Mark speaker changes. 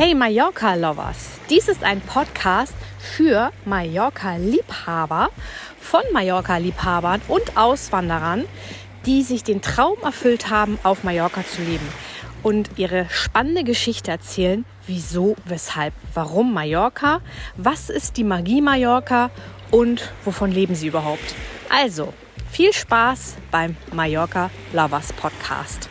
Speaker 1: Hey Mallorca Lovers, dies ist ein Podcast für Mallorca-Liebhaber von Mallorca-Liebhabern und Auswanderern, die sich den Traum erfüllt haben, auf Mallorca zu leben und ihre spannende Geschichte erzählen, wieso, weshalb, warum Mallorca, was ist die Magie Mallorca und wovon leben sie überhaupt. Also, viel Spaß beim Mallorca Lovers Podcast.